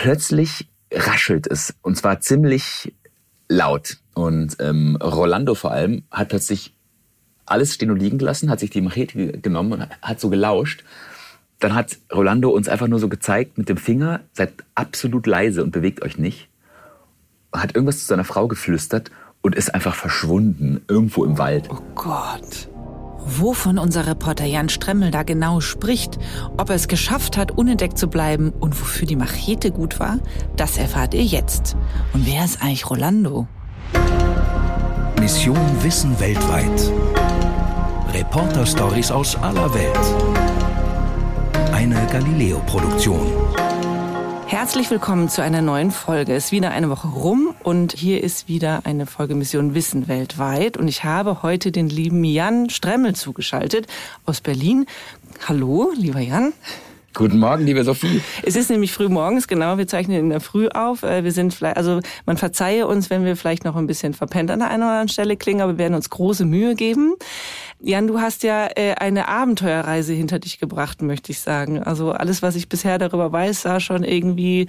plötzlich raschelt es und zwar ziemlich laut. Und ähm, Rolando vor allem hat plötzlich alles stehen und liegen gelassen, hat sich die Machete genommen und hat so gelauscht. Dann hat Rolando uns einfach nur so gezeigt mit dem Finger, seid absolut leise und bewegt euch nicht. Hat irgendwas zu seiner Frau geflüstert und ist einfach verschwunden, irgendwo im Wald. Oh Gott. Wovon unser Reporter Jan Stremmel da genau spricht, ob er es geschafft hat, unentdeckt zu bleiben und wofür die Machete gut war, das erfahrt ihr jetzt. Und wer ist eigentlich Rolando? Mission Wissen weltweit. Reporter-Stories aus aller Welt. Eine Galileo-Produktion. Herzlich willkommen zu einer neuen Folge. Es ist wieder eine Woche rum und hier ist wieder eine Folge Mission Wissen weltweit. Und ich habe heute den lieben Jan Stremmel zugeschaltet aus Berlin. Hallo, lieber Jan. Guten Morgen, liebe Sophie. Es ist nämlich früh morgens, genau. Wir zeichnen in der Früh auf. Äh, wir sind vielleicht, also man verzeihe uns, wenn wir vielleicht noch ein bisschen verpennt an der einen oder anderen Stelle klingen, aber wir werden uns große Mühe geben. Jan, du hast ja äh, eine Abenteuerreise hinter dich gebracht, möchte ich sagen. Also alles, was ich bisher darüber weiß, sah schon irgendwie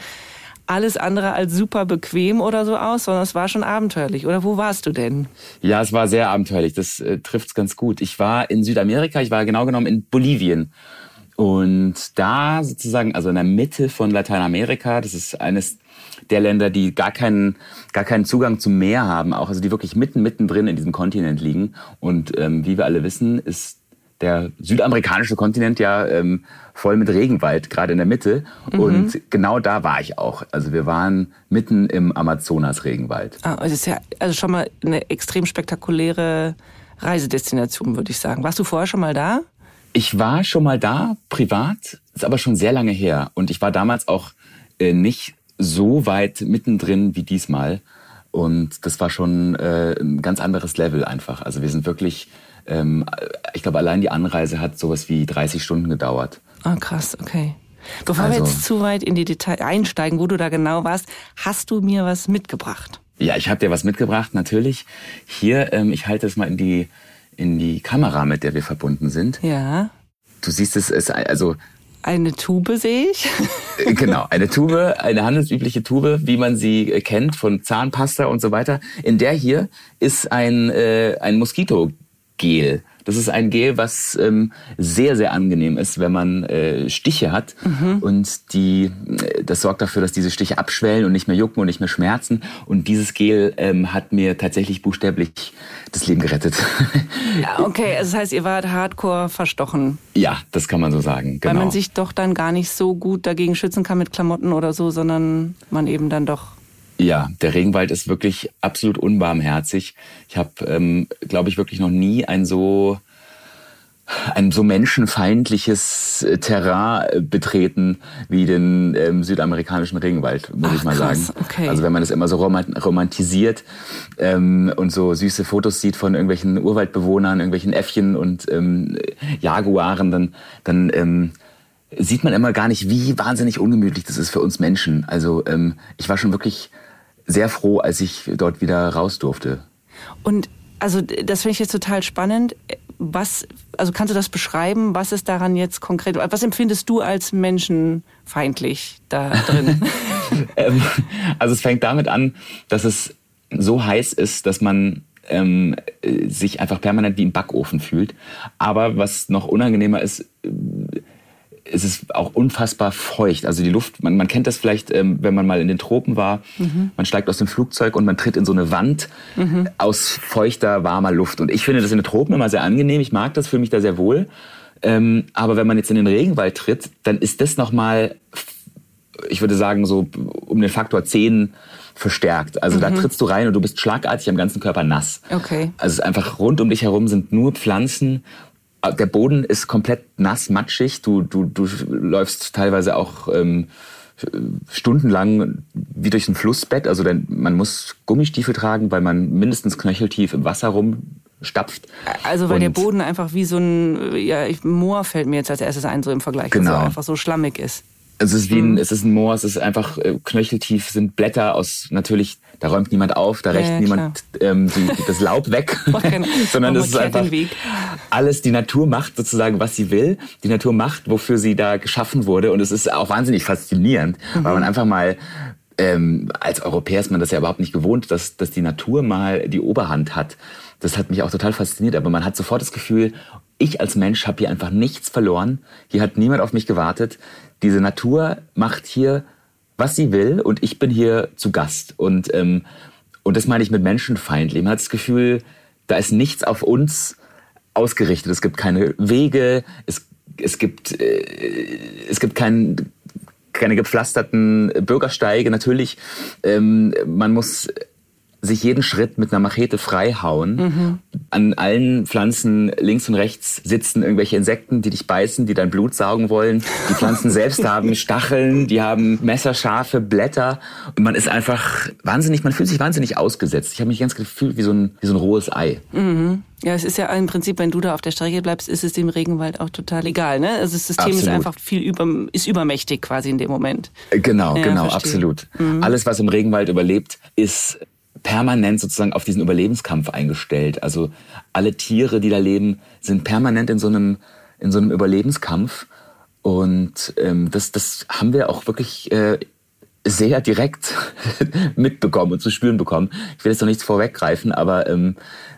alles andere als super bequem oder so aus, sondern es war schon abenteuerlich. Oder wo warst du denn? Ja, es war sehr abenteuerlich. Das äh, trifft's ganz gut. Ich war in Südamerika. Ich war genau genommen in Bolivien. Und da sozusagen, also in der Mitte von Lateinamerika, das ist eines der Länder, die gar keinen, gar keinen Zugang zum Meer haben, auch also die wirklich mitten, mittendrin in diesem Kontinent liegen. Und ähm, wie wir alle wissen, ist der südamerikanische Kontinent ja ähm, voll mit Regenwald, gerade in der Mitte. Mhm. Und genau da war ich auch. Also wir waren mitten im Amazonas-Regenwald. Ah, das ist ja also schon mal eine extrem spektakuläre Reisedestination, würde ich sagen. Warst du vorher schon mal da? Ich war schon mal da, privat, ist aber schon sehr lange her. Und ich war damals auch äh, nicht so weit mittendrin wie diesmal. Und das war schon äh, ein ganz anderes Level einfach. Also wir sind wirklich, ähm, ich glaube, allein die Anreise hat sowas wie 30 Stunden gedauert. Ah, krass, okay. Bevor also, wir jetzt zu weit in die Details einsteigen, wo du da genau warst, hast du mir was mitgebracht? Ja, ich habe dir was mitgebracht, natürlich. Hier, ähm, ich halte es mal in die, in die Kamera, mit der wir verbunden sind. Ja. Du siehst es, es also eine Tube sehe ich. Äh, genau, eine Tube, eine handelsübliche Tube, wie man sie äh, kennt von Zahnpasta und so weiter. In der hier ist ein, äh, ein Moskitogel. Das ist ein Gel, was ähm, sehr, sehr angenehm ist, wenn man äh, Stiche hat. Mhm. Und die, äh, das sorgt dafür, dass diese Stiche abschwellen und nicht mehr jucken und nicht mehr schmerzen. Und dieses Gel ähm, hat mir tatsächlich buchstäblich das Leben gerettet. Ja, okay, also das heißt, ihr wart hardcore verstochen. Ja, das kann man so sagen. Genau. Weil man sich doch dann gar nicht so gut dagegen schützen kann mit Klamotten oder so, sondern man eben dann doch ja, der Regenwald ist wirklich absolut unbarmherzig. Ich habe, ähm, glaube ich, wirklich noch nie ein so ein so menschenfeindliches äh, Terrain äh, betreten wie den ähm, südamerikanischen Regenwald, muss Ach, ich mal krass, sagen. Okay. Also wenn man das immer so romantisiert ähm, und so süße Fotos sieht von irgendwelchen Urwaldbewohnern, irgendwelchen Äffchen und ähm, Jaguaren, dann, dann ähm, sieht man immer gar nicht, wie wahnsinnig ungemütlich das ist für uns Menschen. Also ähm, ich war schon wirklich sehr froh, als ich dort wieder raus durfte. Und also das finde ich jetzt total spannend. Was, also kannst du das beschreiben? Was ist daran jetzt konkret? Was empfindest du als menschenfeindlich da drin? Ähm, also es fängt damit an, dass es so heiß ist, dass man ähm, sich einfach permanent wie im Backofen fühlt. Aber was noch unangenehmer ist, es ist auch unfassbar feucht. Also die Luft, man, man kennt das vielleicht, ähm, wenn man mal in den Tropen war. Mhm. Man steigt aus dem Flugzeug und man tritt in so eine Wand mhm. aus feuchter, warmer Luft. Und ich finde das in den Tropen immer sehr angenehm. Ich mag das, fühle mich da sehr wohl. Ähm, aber wenn man jetzt in den Regenwald tritt, dann ist das nochmal, ich würde sagen, so um den Faktor 10 verstärkt. Also mhm. da trittst du rein und du bist schlagartig am ganzen Körper nass. Okay. Also es ist einfach rund um dich herum sind nur Pflanzen der Boden ist komplett nass, matschig. Du, du, du läufst teilweise auch ähm, stundenlang wie durch ein Flussbett. Also denn man muss Gummistiefel tragen, weil man mindestens knöcheltief im Wasser rumstapft. Also weil Und der Boden einfach wie so ein ja, Moor fällt mir jetzt als erstes ein, so im Vergleich, genau. dass er einfach so schlammig ist. Also es ist wie ein, es ist ein Moor, es ist einfach äh, knöcheltief, sind Blätter aus natürlich, da räumt niemand auf, da Ja, rächt ja, niemand ähm, die, das Laub weg, sondern es ist einfach alles, die Natur macht sozusagen, was sie will. Die Natur macht, wofür sie da geschaffen wurde und es ist auch wahnsinnig faszinierend, weil man einfach mal ähm, als Europäer ist man das ja überhaupt nicht gewohnt, dass, dass die Natur mal die Oberhand hat. Das hat mich auch total fasziniert, aber man hat sofort das Gefühl, ich als Mensch habe hier einfach nichts verloren. Hier hat niemand auf mich gewartet. Diese Natur macht hier, was sie will und ich bin hier zu Gast. Und, ähm, und das meine ich mit menschenfeindlich. Man hat das Gefühl, da ist nichts auf uns ausgerichtet. Es gibt keine Wege, es, es gibt, äh, es gibt kein, keine gepflasterten Bürgersteige. Natürlich, ähm, man muss sich jeden Schritt mit einer Machete freihauen. An allen Pflanzen links und rechts sitzen irgendwelche Insekten, die dich beißen, die dein Blut saugen wollen. Die Pflanzen selbst haben Stacheln, die haben messerscharfe Blätter. Und man ist einfach wahnsinnig, man fühlt sich wahnsinnig ausgesetzt. Ich habe mich ganz gefühlt wie so ein, wie so ein rohes Ei. Ja, es ist ja im Prinzip, wenn du da auf der Strecke bleibst, ist es dem Regenwald auch total egal. Ne? Also das System ist Absolut. einfach viel über, ist übermächtig quasi in dem Moment. Genau, Ja, genau, verstehe. absolut. Alles, was im Regenwald überlebt, ist permanent sozusagen auf diesen Überlebenskampf eingestellt. Also alle Tiere, die da leben, sind permanent in so einem, in so einem Überlebenskampf. Und ähm, das, das haben wir auch wirklich äh, sehr direkt mitbekommen und zu spüren bekommen. Ich will jetzt noch nichts vorweggreifen, aber ähm,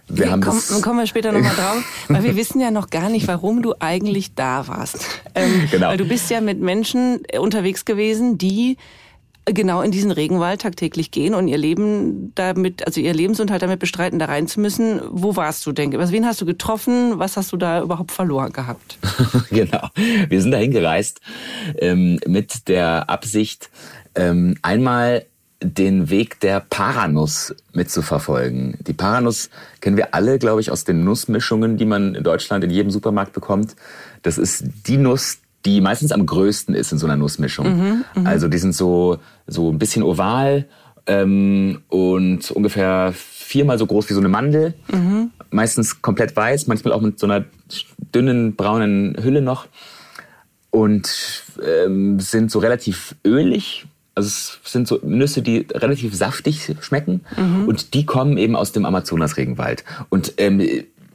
wir haben Komm, das... kommen wir später nochmal drauf, weil wir wissen ja noch gar nicht, warum du eigentlich da warst. Ähm, Genau. Weil du bist ja mit Menschen unterwegs gewesen, die genau in diesen Regenwald tagtäglich gehen und ihr Leben damit, also ihr Lebensunterhalt damit bestreiten, da rein zu müssen. Wo warst du, denke? Was, wen hast du getroffen? Was hast du da überhaupt verloren gehabt? genau. Wir sind dahin gereist ähm, mit der Absicht, ähm, einmal den Weg der Paranuss mitzuverfolgen. Die Paranuss kennen wir alle, glaube ich, aus den Nussmischungen, die man in Deutschland in jedem Supermarkt bekommt. Das ist die Nuss, die meistens am größten ist in so einer Nussmischung. also die sind so, so ein bisschen oval ähm, und ungefähr viermal so groß wie so eine Mandel. Meistens komplett weiß, manchmal auch mit so einer dünnen braunen Hülle noch und ähm, sind so relativ ölig. Also es sind so Nüsse, die relativ saftig schmecken und die kommen eben aus dem Amazonas-Regenwald. Und ähm,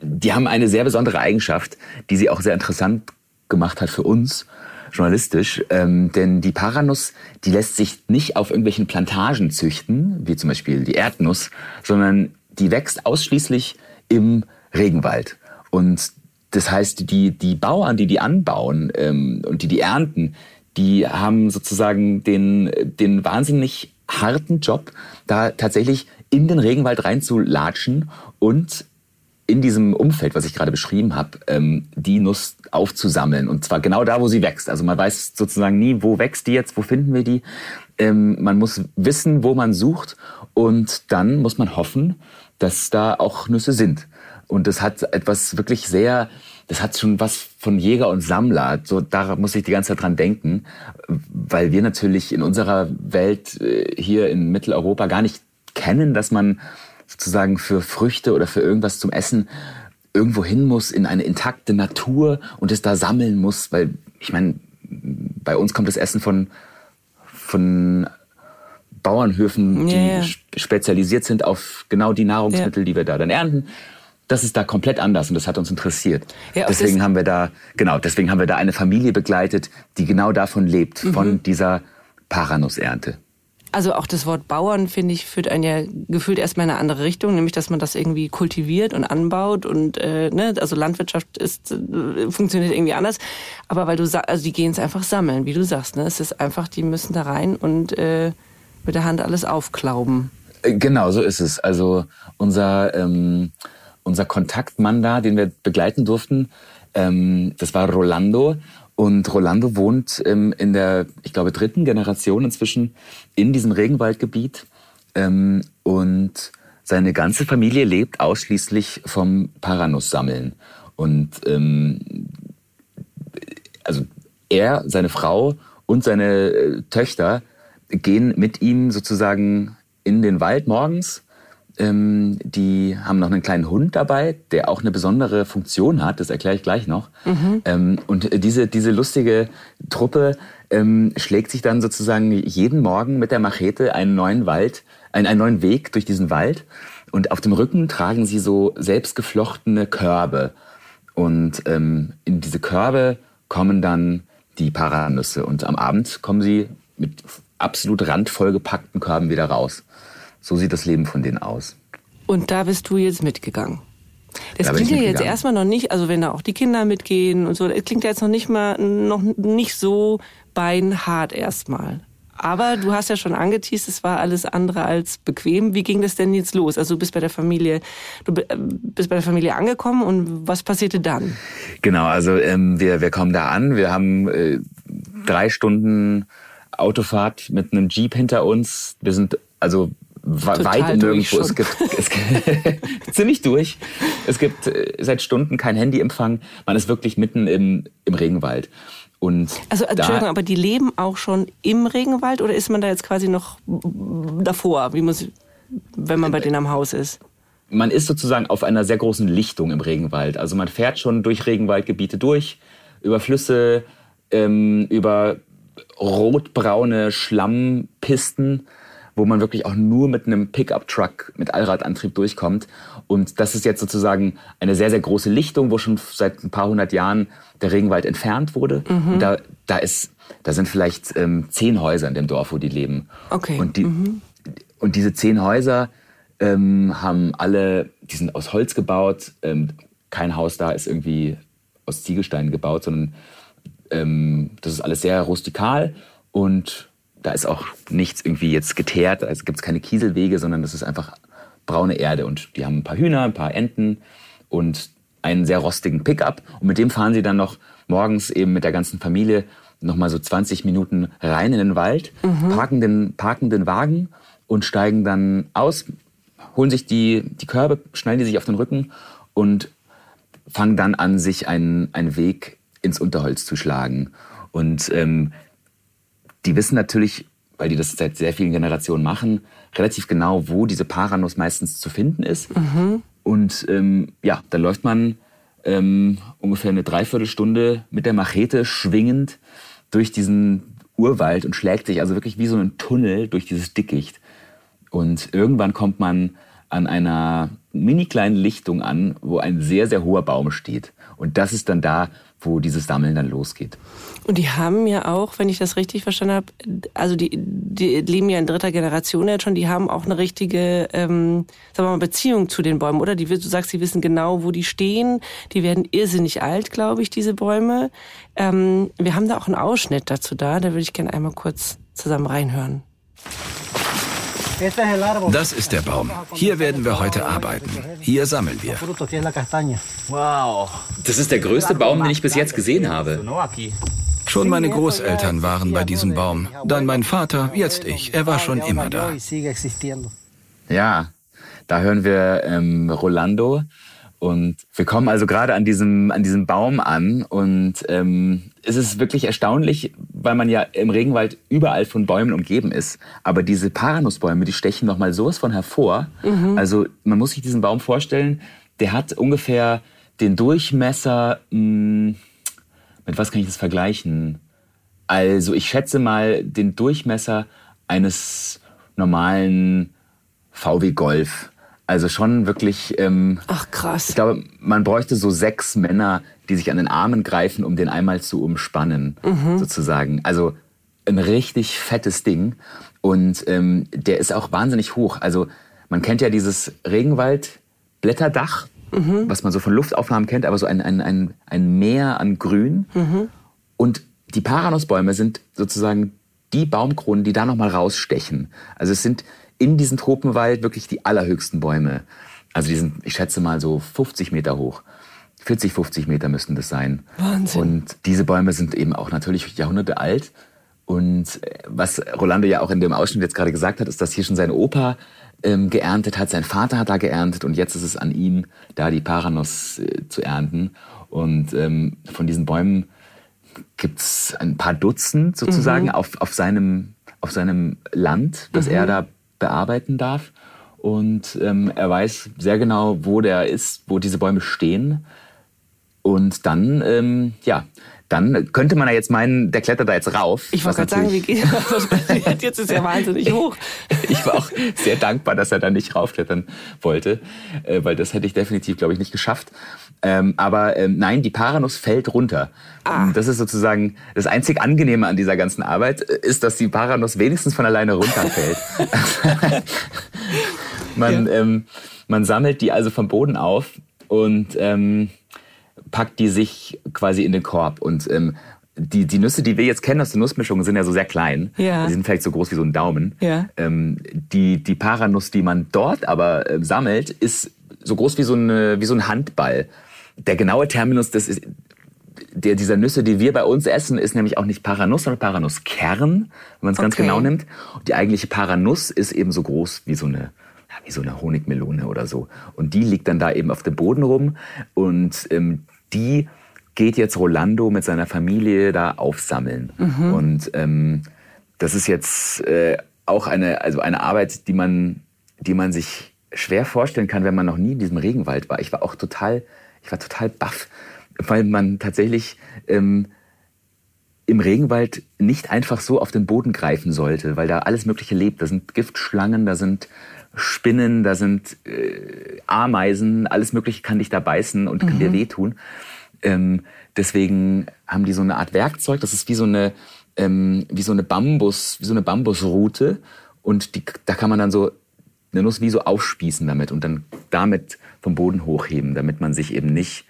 die haben eine sehr besondere Eigenschaft, die sie auch sehr interessant gemacht hat für uns journalistisch, ähm, denn die Paranuss, die lässt sich nicht auf irgendwelchen Plantagen züchten, wie zum Beispiel die Erdnuss, sondern die wächst ausschließlich im Regenwald. Und das heißt, die, die Bauern, die die anbauen ähm, und die die ernten, die haben sozusagen den, den wahnsinnig harten Job, da tatsächlich in den Regenwald reinzulatschen und in diesem Umfeld, was ich gerade beschrieben habe, ähm, die Nuss aufzusammeln. Und zwar genau da, wo sie wächst. Also man weiß sozusagen nie, wo wächst die jetzt, wo finden wir die. Ähm, man muss wissen, wo man sucht. Und dann muss man hoffen, dass da auch Nüsse sind. Und das hat etwas wirklich sehr, das hat schon was von Jäger und Sammler. So, da muss ich die ganze Zeit dran denken, weil wir natürlich in unserer Welt äh, hier in Mitteleuropa gar nicht kennen, dass man sozusagen für Früchte oder für irgendwas zum Essen irgendwo hin muss in eine intakte Natur und es da sammeln muss, weil ich meine, bei uns kommt das Essen von von Bauernhöfen, die sp- spezialisiert sind auf genau die Nahrungsmittel, die wir da dann ernten. Das ist da komplett anders und das hat uns interessiert. Ja, deswegen haben wir da genau, deswegen haben wir da eine Familie begleitet, die genau davon lebt, Mhm. von dieser Paranussernte. Also auch das Wort Bauern, finde ich, führt einen ja gefühlt erstmal in eine andere Richtung, nämlich dass man das irgendwie kultiviert und anbaut und äh, ne, also Landwirtschaft ist äh, funktioniert irgendwie anders. Aber weil du sa- also die gehen es einfach sammeln, wie du sagst, ne? Es ist einfach, die müssen da rein und äh, mit der Hand alles aufklauben. Äh, Genau, so ist es. Also unser, ähm, unser Kontaktmann da, den wir begleiten durften, ähm, das war Rolando. Und Rolando wohnt ähm, in der, ich glaube, dritten Generation inzwischen in diesem Regenwaldgebiet. Ähm, und seine ganze Familie lebt ausschließlich vom Paranuss-Sammeln. Und ähm, also er, seine Frau und seine äh, Töchter gehen mit ihm sozusagen in den Wald morgens. Ähm, die haben noch einen kleinen Hund dabei, der auch eine besondere Funktion hat, das erkläre ich gleich noch. Ähm, und diese, diese lustige Truppe ähm, schlägt sich dann sozusagen jeden Morgen mit der Machete einen neuen Wald, einen, einen neuen Weg durch diesen Wald. Und auf dem Rücken tragen sie so selbstgeflochtene Körbe. Und ähm, in diese Körbe kommen dann die Paranüsse. Und am Abend kommen sie mit absolut randvoll gepackten Körben wieder raus. So sieht das Leben von denen aus. Und da bist du jetzt mitgegangen. Das Da klingt ja jetzt erstmal noch nicht, also wenn da auch die Kinder mitgehen und so, das klingt ja jetzt noch nicht mal, noch nicht so beinhart erstmal. Aber du hast ja schon angeteased, es war alles andere als bequem. Wie ging das denn jetzt los? Also du bist bei der Familie, du bi- bist bei der Familie angekommen und was passierte dann? Genau, also ähm, wir, wir kommen da an. Wir haben äh, drei Stunden Autofahrt mit einem Jeep hinter uns. Wir sind also Total weit im durch Nirgendwo. Es gibt, es gibt ziemlich durch. Es gibt äh, seit Stunden kein Handyempfang. Man ist wirklich mitten im, im Regenwald. Und Also da- Entschuldigung, aber die leben auch schon im Regenwald oder ist man da jetzt quasi noch davor, wie muss, wenn man bei denen am Haus ist? man ist sozusagen auf einer sehr großen Lichtung im Regenwald. Also man fährt schon durch Regenwaldgebiete durch, über Flüsse, ähm, über rotbraune Schlammpisten, wo man wirklich auch nur mit einem Pickup-Truck mit Allradantrieb durchkommt. Und das ist jetzt sozusagen eine sehr, sehr große Lichtung, wo schon seit ein paar hundert Jahren der Regenwald entfernt wurde. Und da, da, ist, da sind vielleicht ähm, zehn Häuser in dem Dorf, wo die leben. Okay. Und, die, und diese zehn Häuser ähm, haben alle, die sind aus Holz gebaut. Ähm, kein Haus da ist irgendwie aus Ziegelsteinen gebaut, sondern ähm, das ist alles sehr rustikal und da ist auch nichts irgendwie jetzt geteert. Also gibt es keine Kieselwege, sondern das ist einfach braune Erde und die haben ein paar Hühner, ein paar Enten und einen sehr rostigen Pickup und mit dem fahren sie dann noch morgens eben mit der ganzen Familie noch mal so 20 Minuten rein in den Wald, parken den, parken den Wagen und steigen dann aus, holen sich die, die Körbe, schnallen die sich auf den Rücken und fangen dann an, sich einen, einen Weg ins Unterholz zu schlagen. Und ähm, die wissen natürlich, weil die das seit sehr vielen Generationen machen, relativ genau, wo diese Paranuss meistens zu finden ist. Und ähm, ja, dann läuft man ähm, ungefähr eine Dreiviertelstunde mit der Machete schwingend durch diesen Urwald und schlägt sich also wirklich wie so ein Tunnel durch dieses Dickicht. Und irgendwann kommt man an einer mini kleinen Lichtung an, wo ein sehr, sehr hoher Baum steht. Und das ist dann da, wo dieses Sammeln dann losgeht. Und die haben ja auch, wenn ich das richtig verstanden habe, also die, die leben ja in dritter Generation jetzt schon, die haben auch eine richtige, ähm, sagen wir mal, Beziehung zu den Bäumen, oder? Die, du sagst, sie wissen genau, wo die stehen. Die werden irrsinnig alt, glaube ich, diese Bäume. Ähm, wir haben da auch einen Ausschnitt dazu da, da würde ich gerne einmal kurz zusammen reinhören. Das ist der Baum. Hier werden wir heute arbeiten. Hier sammeln wir. Wow. Das ist der größte Baum, den ich bis jetzt gesehen habe. Schon meine Großeltern waren bei diesem Baum. Dann mein Vater, jetzt ich. Er war schon immer da. Ja, da hören wir ähm, Rolando. Und wir kommen also gerade an diesem, an diesem Baum an. Und ähm, es ist wirklich erstaunlich, weil man ja im Regenwald überall von Bäumen umgeben ist. Aber diese Paranussbäume, die stechen nochmal sowas von hervor. Also man muss sich diesen Baum vorstellen, der hat ungefähr den Durchmesser, mh, mit was kann ich das vergleichen? Also ich schätze mal den Durchmesser eines normalen VW Golf. Also schon wirklich, ähm, Ach krass. ich glaube, man bräuchte so sechs Männer, die sich an den Armen greifen, um den einmal zu umspannen, sozusagen. Also ein richtig fettes Ding. Und ähm, der ist auch wahnsinnig hoch. Also man kennt ja dieses Regenwald-Blätterdach, was man so von Luftaufnahmen kennt, aber so ein, ein, ein, ein Meer an Grün. Und die Paranussbäume sind sozusagen die Baumkronen, die da nochmal rausstechen. Also es sind in diesem Tropenwald wirklich die allerhöchsten Bäume. Also die sind, ich schätze mal so 50 Meter hoch. 40, 50 Meter müssten das sein. Wahnsinn. Und diese Bäume sind eben auch natürlich Jahrhunderte alt. Und äh, was Rolando ja auch in dem Ausschnitt jetzt gerade gesagt hat, ist, dass hier schon sein Opa ähm, geerntet hat, sein Vater hat da geerntet und jetzt ist es an ihm, da die Paranuss äh, zu ernten. Und ähm, von diesen Bäumen gibt's ein paar Dutzend sozusagen auf, auf, seinem, auf seinem Land, das er da bearbeiten darf. Und ähm, er weiß sehr genau, wo der ist, wo diese Bäume stehen. Und dann, ähm, ja, dann könnte man ja jetzt meinen, der klettert da jetzt rauf. Ich wollte gerade sagen, wie geht das? Jetzt ist er wahnsinnig hoch. ich war auch sehr dankbar, dass er da nicht raufklettern wollte, äh, weil das hätte ich definitiv, glaube ich, nicht geschafft. Ähm, aber ähm, nein, die Paranuss fällt runter. Ah. Das ist sozusagen das einzig Angenehme an dieser ganzen Arbeit, äh, ist, dass die Paranuss wenigstens von alleine runterfällt. man, ja. ähm, man sammelt die also vom Boden auf und ähm, packt die sich quasi in den Korb. Und ähm, die, die Nüsse, die wir jetzt kennen aus der Nussmischung, sind ja so sehr klein. Ja. Die sind vielleicht so groß wie so ein Daumen. Ja. Ähm, die, die Paranuss, die man dort aber äh, sammelt, ist so groß wie so, eine, wie so ein Handball. Der genaue Terminus des, ist, der, dieser Nüsse, die wir bei uns essen, ist nämlich auch nicht Paranuss, sondern Paranusskern, wenn man es okay. ganz genau nimmt. Und die eigentliche Paranuss ist eben so groß wie so eine wie so eine Honigmelone oder so. Und die liegt dann da eben auf dem Boden rum und ähm, die geht jetzt Rolando mit seiner Familie da aufsammeln. Mhm. Und ähm, das ist jetzt äh, auch eine, also eine Arbeit, die man, die man sich schwer vorstellen kann, wenn man noch nie in diesem Regenwald war. Ich war auch total, ich war total baff, weil man tatsächlich ähm, im Regenwald nicht einfach so auf den Boden greifen sollte, weil da alles Mögliche lebt. Da sind Giftschlangen, da sind Spinnen, da sind äh, Ameisen, alles Mögliche kann dich da beißen und kann mhm. dir wehtun. Ähm, deswegen haben die so eine Art Werkzeug, das ist wie so eine, ähm, wie so eine Bambus, wie so eine Bambusrute. Und die, da kann man dann so eine Nuss wie so aufspießen damit und dann damit vom Boden hochheben, damit man sich eben nicht,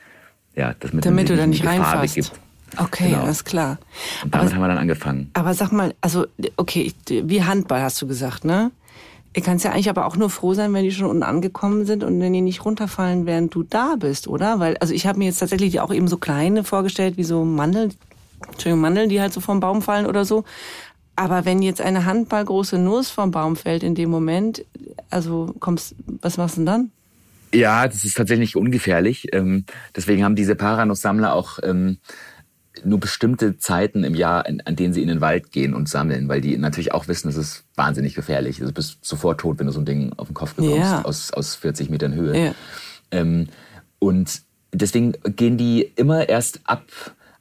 ja, das mit damit du da nicht reinfasst. Gibt. Okay, genau. alles klar. Und damit aber, haben wir dann angefangen. Aber sag mal, also okay, wie Handball hast du gesagt, ne? Ihr kannst ja eigentlich aber auch nur froh sein, wenn die schon unten angekommen sind und wenn die nicht runterfallen, während du da bist, oder? Weil, also ich habe mir jetzt tatsächlich auch eben so kleine vorgestellt, wie so Mandeln, Entschuldigung, Mandeln, die halt so vom Baum fallen oder so. Aber wenn jetzt eine handballgroße Nuss vom Baum fällt in dem Moment, also kommst, was machst du denn dann? Ja, das ist tatsächlich ungefährlich. Ähm, deswegen haben diese Paranuss-Sammler auch ähm, nur bestimmte Zeiten im Jahr, an, denen sie in den Wald gehen und sammeln, weil die natürlich auch wissen, es ist wahnsinnig gefährlich. Also du bist sofort tot, wenn du so ein Ding auf den Kopf bekommst ja. aus, aus 40 Metern Höhe. Ja. Ähm, und deswegen gehen die immer erst ab,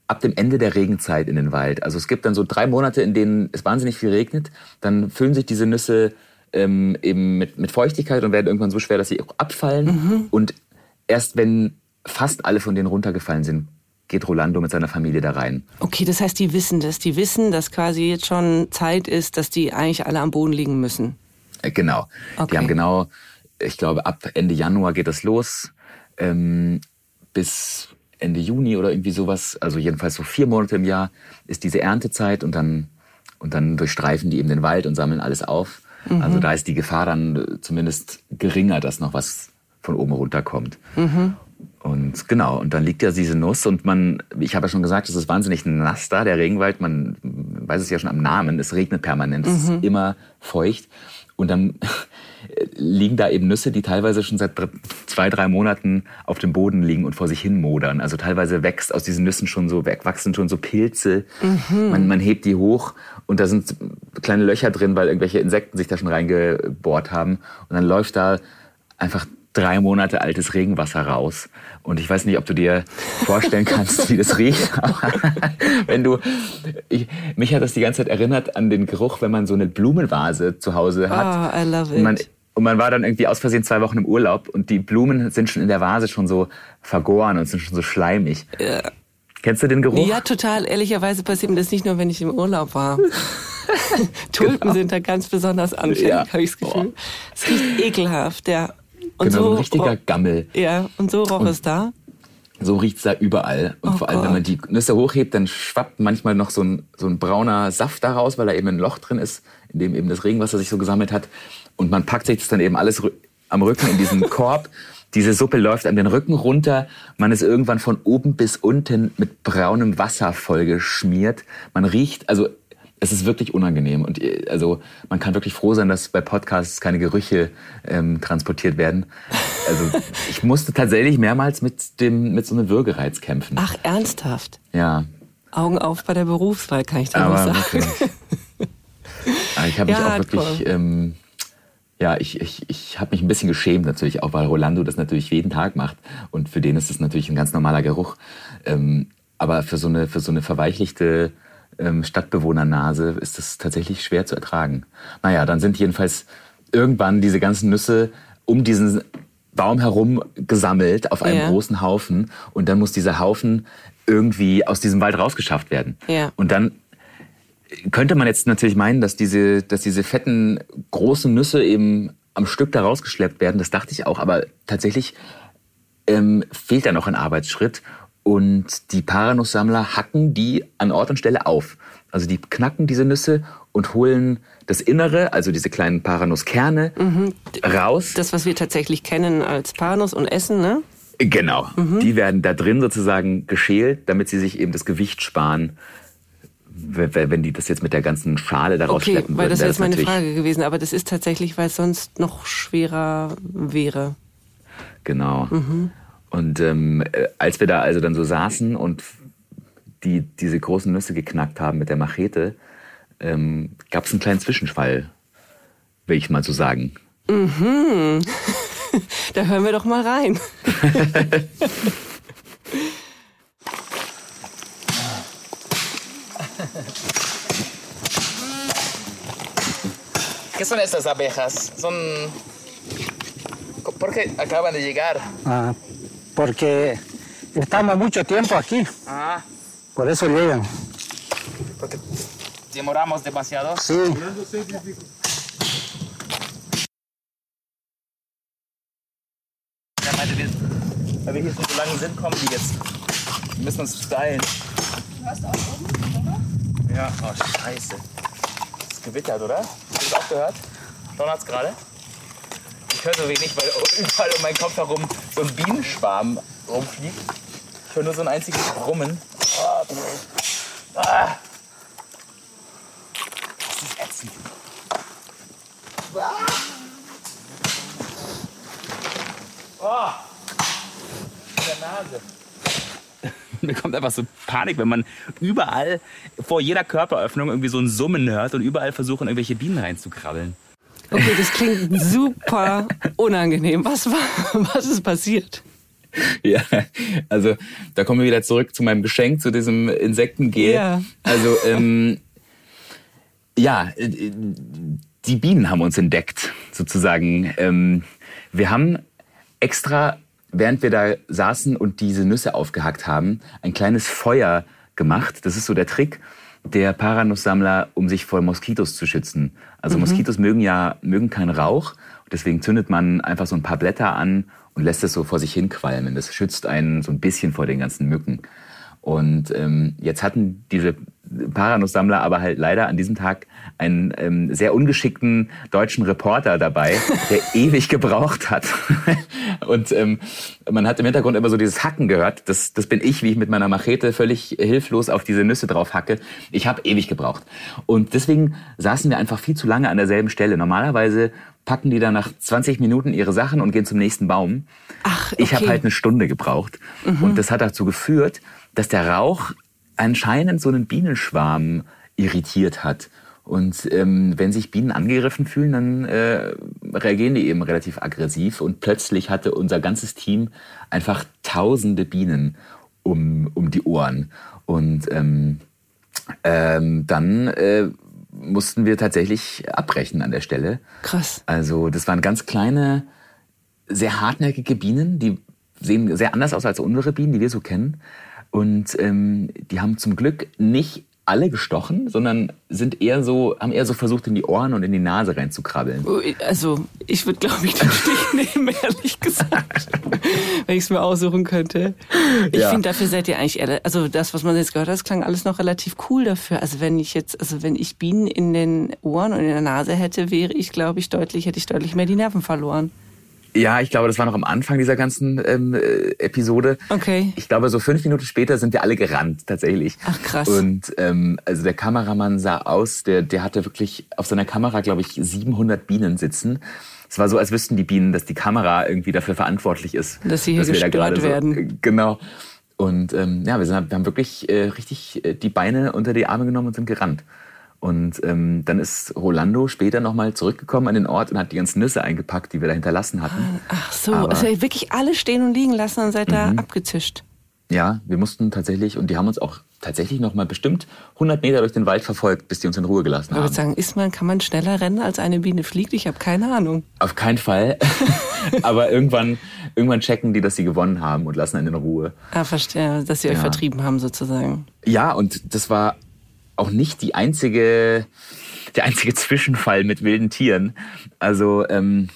ab dem Ende der Regenzeit in den Wald. Also es gibt dann so drei Monate, in denen es wahnsinnig viel regnet. Dann füllen sich diese Nüsse ähm, eben mit, mit Feuchtigkeit und werden irgendwann so schwer, dass sie abfallen. Mhm. Und erst wenn fast alle von denen runtergefallen sind, geht Rolando mit seiner Familie da rein. Okay, das heißt, die wissen das. Die wissen, dass quasi jetzt schon Zeit ist, dass die eigentlich alle am Boden liegen müssen. Äh, genau. Okay. Die haben genau, ich glaube, ab Ende Januar geht das los. Ähm, bis Ende Juni oder irgendwie sowas, also jedenfalls so vier Monate im Jahr ist diese Erntezeit und dann, und dann durchstreifen die eben den Wald und sammeln alles auf. Mhm. Also da ist die Gefahr dann zumindest geringer, dass noch was von oben runterkommt. Mhm. Und genau, und dann liegt ja diese Nuss und man, ich habe ja schon gesagt, es ist wahnsinnig nass da, der Regenwald, man weiß es ja schon am Namen, es regnet permanent, es ist mhm. immer feucht. Und dann liegen da eben Nüsse, die teilweise schon seit zwei, drei Monaten auf dem Boden liegen und vor sich hin modern. Also teilweise wächst aus diesen Nüssen schon so, wachsen schon so Pilze. Mhm. Man, man hebt die hoch und da sind kleine Löcher drin, weil irgendwelche Insekten sich da schon reingebohrt haben. Und dann läuft da einfach drei Monate altes Regenwasser raus. Und ich weiß nicht, ob du dir vorstellen kannst, wie das riecht. Aber wenn du, ich, mich hat das die ganze Zeit erinnert an den Geruch, wenn man so eine Blumenvase zu Hause hat. Oh, I love it. Man, und man war dann irgendwie aus Versehen zwei Wochen im Urlaub und die Blumen sind schon in der Vase schon so vergoren und sind schon so schleimig. Ja. Kennst du den Geruch? Ja, total. Ehrlicherweise passiert mir das nicht nur, wenn ich im Urlaub war. Tulpen genau. sind da ganz besonders anfällig, ja. habe ich das Gefühl. Es riecht ekelhaft, ja. Und genau, so, ein richtiger Gammel. Ja, und so roch und es da? So riecht's da überall. Und oh vor allem, Gott. wenn man die Nüsse hochhebt, dann schwappt manchmal noch so ein, so ein brauner Saft daraus, weil da eben ein Loch drin ist, in dem eben das Regenwasser sich so gesammelt hat. Und man packt sich das dann eben alles am Rücken in diesen Korb. Diese Suppe läuft an den Rücken runter. Man ist irgendwann von oben bis unten mit braunem Wasser vollgeschmiert. Man riecht, also es ist wirklich unangenehm. Und äh, also man kann wirklich froh sein, dass bei Podcasts keine Gerüche ähm, transportiert werden. Also ich musste tatsächlich mehrmals mit dem mit so einem Würgereiz kämpfen. Ach, ernsthaft? Ja. Augen auf bei der Berufswahl, kann ich dir Aber nur sagen. ich habe mich ja, auch wirklich. Ähm, ja, ich, ich, ich habe mich ein bisschen geschämt natürlich, auch weil Rolando das natürlich jeden Tag macht und für den ist es natürlich ein ganz normaler Geruch. Ähm, aber für so eine, für so eine verweichlichte ähm, Stadtbewohnernase ist das tatsächlich schwer zu ertragen. Naja, dann sind jedenfalls irgendwann diese ganzen Nüsse um diesen Baum herum gesammelt auf einem ja. großen Haufen und dann muss dieser Haufen irgendwie aus diesem Wald rausgeschafft werden. Ja. Und dann könnte man jetzt natürlich meinen, dass diese, dass diese fetten großen Nüsse eben am Stück da rausgeschleppt werden. Das dachte ich auch, aber tatsächlich ähm, fehlt da noch ein Arbeitsschritt und die Paranusssammler hacken die an Ort und Stelle auf. Also die knacken diese Nüsse und holen das Innere, also diese kleinen Paranusskerne, mhm. raus. Das, was wir tatsächlich kennen als Paranus und Essen, ne? Genau. Mhm. Die werden da drin sozusagen geschält, damit sie sich eben das Gewicht sparen, wenn die das jetzt mit der ganzen Schale daraus okay, schleppen würden. weil das wäre jetzt meine Frage gewesen. Aber das ist tatsächlich, weil es sonst noch schwerer wäre. Genau. Mhm. Und ähm, äh, als wir da also dann so saßen und die diese großen Nüsse geknackt haben mit der Machete, ähm, gab es einen kleinen Zwischenfall, will ich mal so sagen. Mhm. da hören wir doch mal rein. ¿Qué son estas abejas? Son. ¿Por qué acaban de llegar? Ah, porque estamos mucho tiempo aquí. Ah. Por eso llegan. Porque demoramos demasiado. Sí. Ja, meine, wir, weil wir hier schon so lange sind, kommen die jetzt. Wir müssen uns steilen. Du hast auch oben, oder? Ja, oh scheiße. Es gewittert, oder? Das auch gehört? Donnert's gerade? Ich höre so wenig, weil überall um meinen Kopf herum so ein Bienenschwarm rumfliegt. Ich höre nur so ein einziges Brummen. Oh, ah. Das ist ätzend. Oh. In der Nase. Mir kommt einfach so Panik, wenn man überall vor jeder Körperöffnung irgendwie so ein Summen hört und überall versuchen, irgendwelche Bienen reinzukrabbeln. Okay, das klingt super unangenehm. Was war, was ist passiert? Ja, also da kommen wir wieder zurück zu meinem Geschenk, zu diesem Insektengel. Ja. Also ähm, ja, die Bienen haben uns entdeckt, sozusagen. Ähm, wir haben extra, während wir da saßen und diese Nüsse aufgehackt haben, ein kleines Feuer gemacht. Das ist so der Trick der Paranusssammler, um sich vor Moskitos zu schützen. Also mhm. Moskitos mögen ja mögen keinen Rauch. Deswegen zündet man einfach so ein paar Blätter an und lässt es so vor sich hin qualmen. Das schützt einen so ein bisschen vor den ganzen Mücken. Und ähm, jetzt hatten diese Paranusssammler aber halt leider an diesem Tag einen ähm, sehr ungeschickten deutschen Reporter dabei, der ewig gebraucht hat. und ähm, man hat im Hintergrund immer so dieses Hacken gehört. Das, das bin ich, wie ich mit meiner Machete völlig hilflos auf diese Nüsse drauf hacke. Ich habe ewig gebraucht. Und deswegen saßen wir einfach viel zu lange an derselben Stelle. Normalerweise packen die dann nach 20 Minuten ihre Sachen und gehen zum nächsten Baum. Ach, okay. Ich habe halt eine Stunde gebraucht. Mhm. Und das hat dazu geführt, dass der Rauch anscheinend so einen Bienenschwarm irritiert hat. Und ähm, wenn sich Bienen angegriffen fühlen, dann äh, reagieren die eben relativ aggressiv. Und plötzlich hatte unser ganzes Team einfach tausende Bienen um, um die Ohren. Und ähm, ähm, dann äh, mussten wir tatsächlich abbrechen an der Stelle. Krass. Also das waren ganz kleine, sehr hartnäckige Bienen, die sehen sehr anders aus als unsere Bienen, die wir so kennen. Und ähm, die haben zum Glück nicht alle gestochen, sondern sind eher so, haben eher so versucht, in die Ohren und in die Nase reinzukrabbeln. Also, ich würde, glaube ich, den Stich nehmen, ehrlich gesagt. wenn ich es mir aussuchen könnte. Ich ja. finde, dafür seid ihr eigentlich, also das, was man jetzt gehört hat, das klang alles noch relativ cool dafür. Also wenn ich jetzt, also wenn ich Bienen in den Ohren und in der Nase hätte, wäre ich, glaube ich, deutlich, hätte ich deutlich mehr die Nerven verloren. Ja, ich glaube, das war noch am Anfang dieser ganzen ähm, äh, Episode. Okay. Ich glaube, so fünf Minuten später sind wir alle gerannt, tatsächlich. Ach krass. Und ähm, also der Kameramann sah aus, der, der hatte wirklich auf seiner Kamera, glaube ich, 700 Bienen sitzen. Es war so, als wüssten die Bienen, dass die Kamera irgendwie dafür verantwortlich ist. Dass sie hier dass gestört da werden. So, äh, genau. Und ähm, ja, wir, sind, wir haben wirklich äh, richtig äh, die Beine unter die Arme genommen und sind gerannt. Und ähm, dann ist Rolando später nochmal zurückgekommen an den Ort und hat die ganzen Nüsse eingepackt, die wir da hinterlassen hatten. Ach so, Aber, also wirklich alle stehen und liegen lassen und seid da mhm. abgezischt. Ja, wir mussten tatsächlich, und die haben uns auch tatsächlich noch mal bestimmt 100 Meter durch den Wald verfolgt, bis die uns in Ruhe gelassen haben. Ich würde sagen, ist man, kann man schneller rennen, als eine Biene fliegt? Ich habe keine Ahnung. Auf keinen Fall. Aber irgendwann, irgendwann checken die, dass sie gewonnen haben und lassen einen in Ruhe. Ah, verstehe, dass sie euch Ja. vertrieben haben sozusagen. Ja, und das war auch nicht die einzige, der einzige Zwischenfall mit wilden Tieren. Also ähm,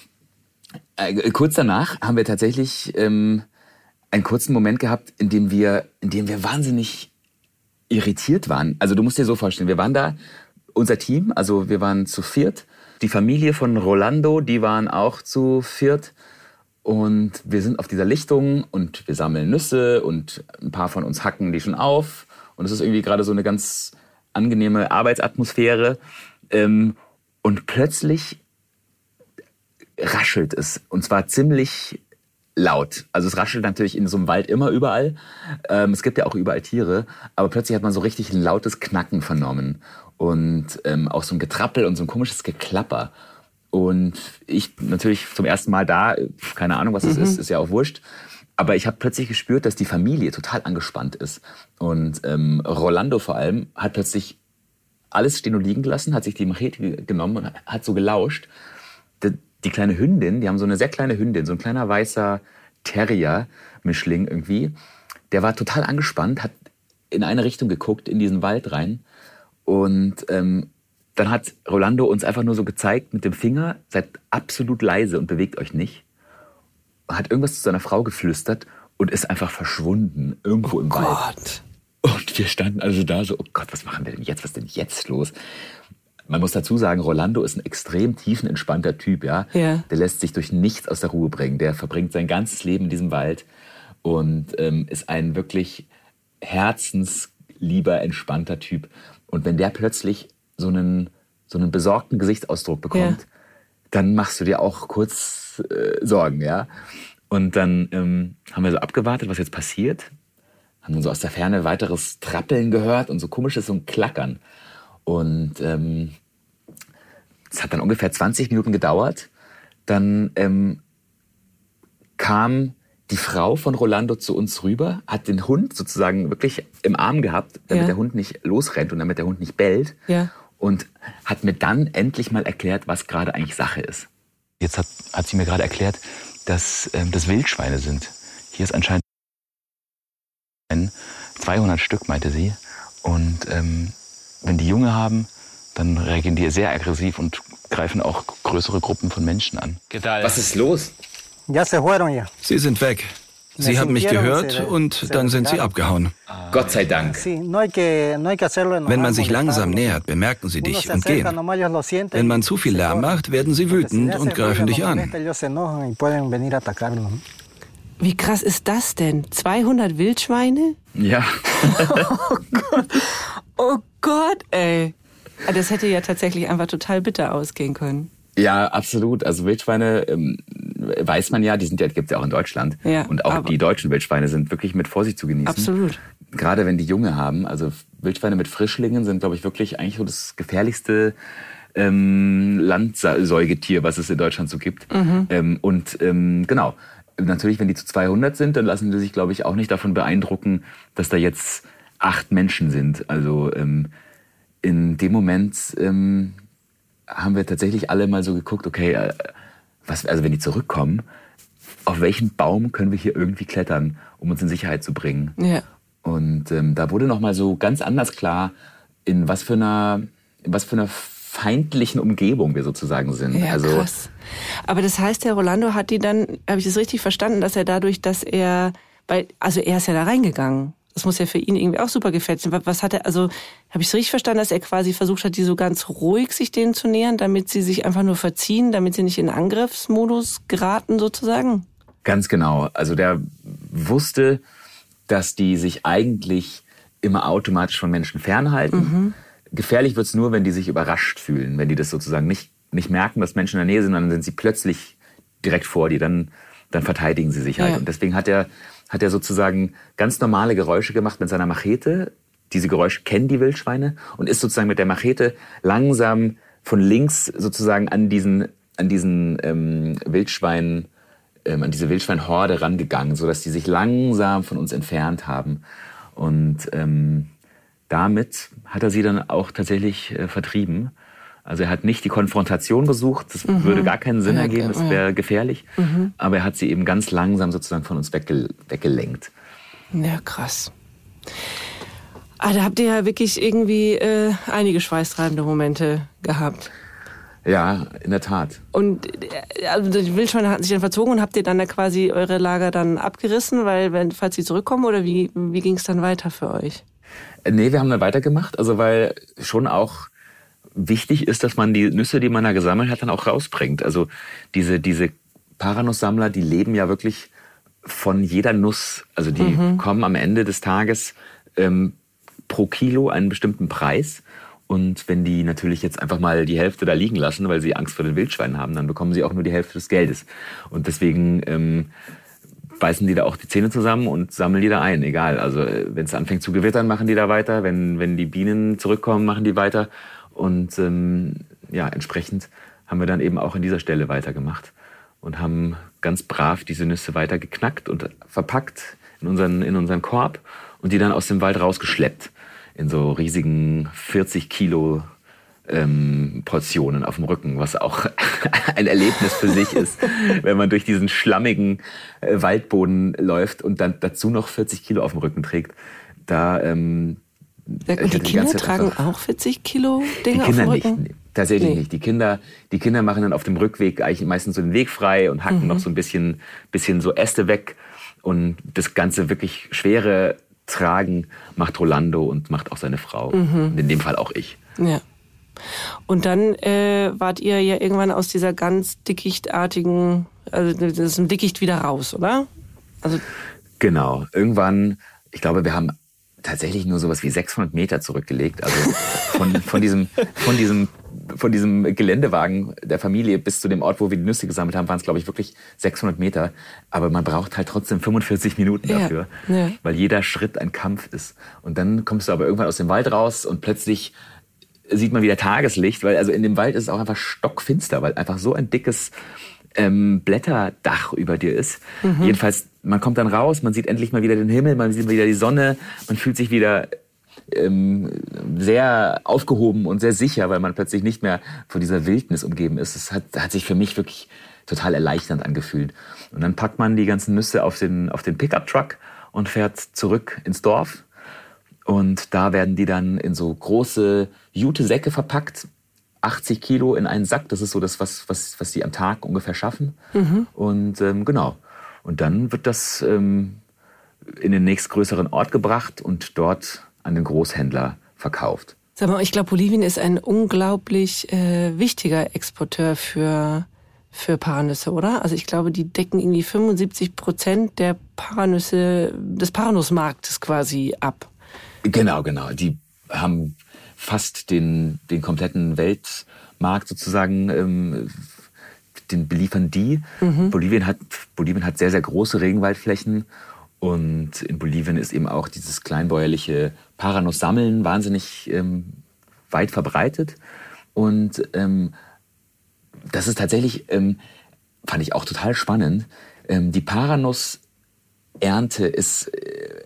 äh, kurz danach haben wir tatsächlich ähm, einen kurzen Moment gehabt, in dem wir, in dem wir wahnsinnig irritiert waren. Also du musst dir so vorstellen, wir waren da, unser Team, also wir waren zu viert. Die Familie von Rolando, die waren auch zu viert. Und wir sind auf dieser Lichtung und wir sammeln Nüsse und ein paar von uns hacken die schon auf. Und es ist irgendwie gerade so eine ganz angenehme Arbeitsatmosphäre. Ähm, und plötzlich raschelt es. Und zwar ziemlich laut. Also es raschelt natürlich in so einem Wald immer überall. Ähm, es gibt ja auch überall Tiere. Aber plötzlich hat man so richtig ein lautes Knacken vernommen. Und ähm, auch so ein Getrappel und so ein komisches Geklapper. Und ich natürlich zum ersten Mal da, keine Ahnung, was das ist, ist ja auch wurscht. Aber ich habe plötzlich gespürt, dass die Familie total angespannt ist. Und ähm, Rolando vor allem hat plötzlich alles stehen und liegen gelassen, hat sich die Machete genommen und hat so gelauscht. Die, die kleine Hündin, die haben so eine sehr kleine Hündin, so ein kleiner weißer Terrier-Mischling irgendwie. Der war total angespannt, hat in eine Richtung geguckt, in diesen Wald rein. Und ähm, dann hat Rolando uns einfach nur so gezeigt mit dem Finger, seid absolut leise und bewegt euch nicht. Hat irgendwas zu seiner Frau geflüstert und ist einfach verschwunden irgendwo im Wald. Gott. Und wir standen also da so, oh Gott, was machen wir denn jetzt? Was ist denn jetzt los? Man muss dazu sagen, Rolando ist ein extrem tiefenentspannter Typ, ja. Ja. Der lässt sich durch nichts aus der Ruhe bringen. Der verbringt sein ganzes Leben in diesem Wald und ähm, ist ein wirklich herzenslieber, entspannter Typ. Und wenn der plötzlich so einen, so einen besorgten Gesichtsausdruck bekommt, Ja. Dann machst du dir auch kurz äh, Sorgen, ja. Und dann ähm, haben wir so abgewartet, was jetzt passiert. Haben dann so aus der Ferne weiteres Trappeln gehört und so komisches ein Klackern. Und ähm, es hat dann ungefähr 20 Minuten gedauert. Dann ähm, kam die Frau von Rolando zu uns rüber, hat den Hund sozusagen wirklich im Arm gehabt, damit Ja. der Hund nicht losrennt und damit der Hund nicht bellt. Ja. Und hat mir dann endlich mal erklärt, was gerade eigentlich Sache ist. Jetzt hat, hat sie mir gerade erklärt, dass ähm, das Wildschweine sind. Hier ist anscheinend 200 Stück, meinte sie. Und ähm, wenn die Junge haben, dann reagieren die sehr aggressiv und greifen auch größere Gruppen von Menschen an. Was ist los? Sie sind weg. Sie haben mich gehört und dann sind sie abgehauen. Gott sei Dank. Wenn man sich langsam nähert, bemerken sie dich und gehen. Wenn man zu viel Lärm macht, werden sie wütend und greifen dich an. Wie krass ist das denn? 200 Wildschweine? Ja. Oh Gott, ey. Ah, Das hätte ja tatsächlich einfach total bitter ausgehen können. Ja, absolut. Also Wildschweine ähm, weiß man ja, die sind ja, gibt's ja auch in Deutschland. Ja, und auch die deutschen Wildschweine sind wirklich mit Vorsicht zu genießen. Absolut. Gerade wenn die Junge haben. Also Wildschweine mit Frischlingen sind, glaube ich, wirklich eigentlich so das gefährlichste ähm, Landsäugetier, was es in Deutschland so gibt. Ähm, und ähm, genau, natürlich, wenn die zu 200 sind, dann lassen die sich, glaube ich, auch nicht davon beeindrucken, dass da jetzt acht Menschen sind. Also ähm, in dem Moment ähm, haben wir tatsächlich alle mal so geguckt, okay, äh, was, also wenn die zurückkommen, auf welchen Baum können wir hier irgendwie klettern, um uns in Sicherheit zu bringen? Ja. Und ähm, da wurde noch mal so ganz anders klar, in was für einer, in was für einer feindlichen Umgebung wir sozusagen sind. Ja, also krass. Aber das heißt, der Rolando hat die dann, habe ich das richtig verstanden, dass er dadurch, dass er, weil, also er ist ja da reingegangen. Das muss ja für ihn irgendwie auch super gefällt sein. Was- hat er, also habe ich es richtig verstanden, dass er quasi versucht hat, die so ganz ruhig sich denen zu nähern, damit sie sich einfach nur verziehen, damit sie nicht in Angriffsmodus geraten sozusagen? Ganz genau. Also der wusste, dass die sich eigentlich immer automatisch von Menschen fernhalten. Gefährlich wird's nur, wenn die sich überrascht fühlen, wenn die das sozusagen nicht, nicht merken, dass Menschen in der Nähe sind, dann sind sie plötzlich direkt vor dir, dann, dann verteidigen sie sich halt. Ja. Und deswegen hat er, hat er sozusagen ganz normale Geräusche gemacht mit seiner Machete. Diese Geräusche kennen die Wildschweine und ist sozusagen mit der Machete langsam von links sozusagen an diesen, an diesen ähm, Wildschwein ähm, an diese Wildschweinhorde rangegangen, sodass die sich langsam von uns entfernt haben. Und ähm, damit hat er sie dann auch tatsächlich äh, vertrieben. Also er hat nicht die Konfrontation gesucht, das mhm. würde gar keinen Sinn ergeben, das wäre gefährlich. Mhm. Aber er hat sie eben ganz langsam sozusagen von uns wegge weggelenkt. Ja, krass. Ah, da habt ihr ja wirklich irgendwie äh, einige schweißtreibende Momente gehabt. Ja, in der Tat. Und äh, also die Wildschweine hatten sich dann verzogen und habt ihr dann da quasi eure Lager dann abgerissen, weil wenn falls sie zurückkommen oder wie wie ging es dann weiter für euch? Äh, nee, wir haben dann weitergemacht, also weil schon auch wichtig ist, dass man die Nüsse, die man da gesammelt hat, dann auch rausbringt. Also diese diese Paranusssammler, die leben ja wirklich von jeder Nuss. Also die mhm. kommen am Ende des Tages ähm, pro Kilo einen bestimmten Preis und wenn die natürlich jetzt einfach mal die Hälfte da liegen lassen, weil sie Angst vor den Wildschweinen haben, dann bekommen sie auch nur die Hälfte des Geldes. Und deswegen ähm, beißen die da auch die Zähne zusammen und sammeln die da ein, egal. Also äh, wenn es anfängt zu gewittern, machen die da weiter. Wenn, wenn die Bienen zurückkommen, machen die weiter. Und ähm, ja, entsprechend haben wir dann eben auch an dieser Stelle weitergemacht und haben ganz brav diese Nüsse weiter geknackt und verpackt in unseren, in unseren Korb und die dann aus dem Wald rausgeschleppt in so riesigen 40 Kilo ähm, Portionen auf dem Rücken, was auch ein Erlebnis für sich ist, wenn man durch diesen schlammigen äh, Waldboden läuft und dann dazu noch 40 Kilo auf dem Rücken trägt. Da ähm, und die Kinder tragen auch 40 Kilo Dinge die Kinder auf dem Rücken? Nicht, tatsächlich nee. nicht. Die Kinder, die Kinder machen dann auf dem Rückweg eigentlich meistens so den Weg frei und hacken mhm. noch so ein bisschen, bisschen so Äste weg. Und das ganze wirklich schwere tragen, macht Rolando und macht auch seine Frau. Mhm. In dem Fall auch ich. Ja. Und dann äh, wart ihr ja irgendwann aus dieser ganz dickichtartigen, also das ist ein Dickicht wieder raus, oder? Also genau. Irgendwann, ich glaube, wir haben tatsächlich nur sowas wie 600 Meter zurückgelegt. Also von, von, diesem, von, diesem, von diesem Geländewagen der Familie bis zu dem Ort, wo wir die Nüsse gesammelt haben, waren es, glaube ich, wirklich 600 Meter. Aber man braucht halt trotzdem 45 Minuten dafür, ja, ja. weil jeder Schritt ein Kampf ist. Und dann kommst du aber irgendwann aus dem Wald raus und plötzlich sieht man wieder Tageslicht, weil also in dem Wald ist es auch einfach stockfinster, weil einfach so ein dickes ähm, Blätterdach über dir ist. Mhm. Jedenfalls, man kommt dann raus, man sieht endlich mal wieder den Himmel, man sieht wieder die Sonne, man fühlt sich wieder ähm, sehr aufgehoben und sehr sicher, weil man plötzlich nicht mehr von dieser Wildnis umgeben ist. Das hat, hat sich für mich wirklich total erleichternd angefühlt. Und dann packt man die ganzen Nüsse auf den, auf den Pickup-Truck und fährt zurück ins Dorf. Und da werden die dann in so große Jute-Säcke verpackt 80 Kilo in einen Sack. Das ist so das, was, was, was die am Tag ungefähr schaffen. Mhm. Und ähm, genau. Und dann wird das ähm, in den nächstgrößeren Ort gebracht und dort an den Großhändler verkauft. Sag mal, ich glaube, Bolivien ist ein unglaublich äh, wichtiger Exporteur für, für Paranüsse, oder? Also ich glaube, die decken irgendwie 75 Prozent der Paranüsse, des Paranussmarktes quasi ab. Genau, genau. Die haben fast den, den kompletten Weltmarkt sozusagen, ähm, den beliefern die. Mhm. Bolivien, hat, Bolivien hat sehr, sehr große Regenwaldflächen. Und in Bolivien ist eben auch dieses kleinbäuerliche Paranuss-Sammeln wahnsinnig ähm, weit verbreitet. Und ähm, das ist tatsächlich, ähm, fand ich auch total spannend. Ähm, die Paranuss-Ernte ist äh,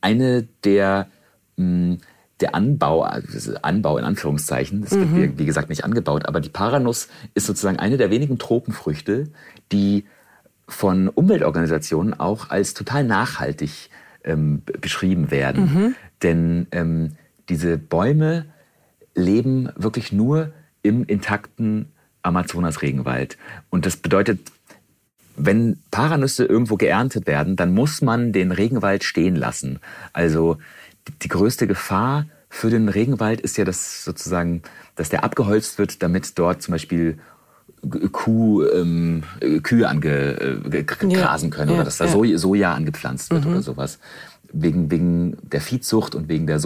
eine der mh, hm, der Anbau, also Anbau in Anführungszeichen, es mhm. wird wie gesagt nicht angebaut, aber die Paranuss ist sozusagen eine der wenigen Tropenfrüchte, die von Umweltorganisationen auch als total nachhaltig ähm, beschrieben werden. Mhm. Denn ähm, diese Bäume leben wirklich nur im intakten Amazonas-Regenwald. Und das bedeutet, wenn Paranüsse irgendwo geerntet werden, dann muss man den Regenwald stehen lassen. Also die größte Gefahr für den Regenwald ist ja, dass sozusagen, dass der abgeholzt wird, damit dort zum Beispiel Kuh, ähm, Kühe angegrasen ja, können ja, oder dass da ja. Soja angepflanzt wird mhm. oder sowas. Wegen, wegen der Viehzucht und wegen der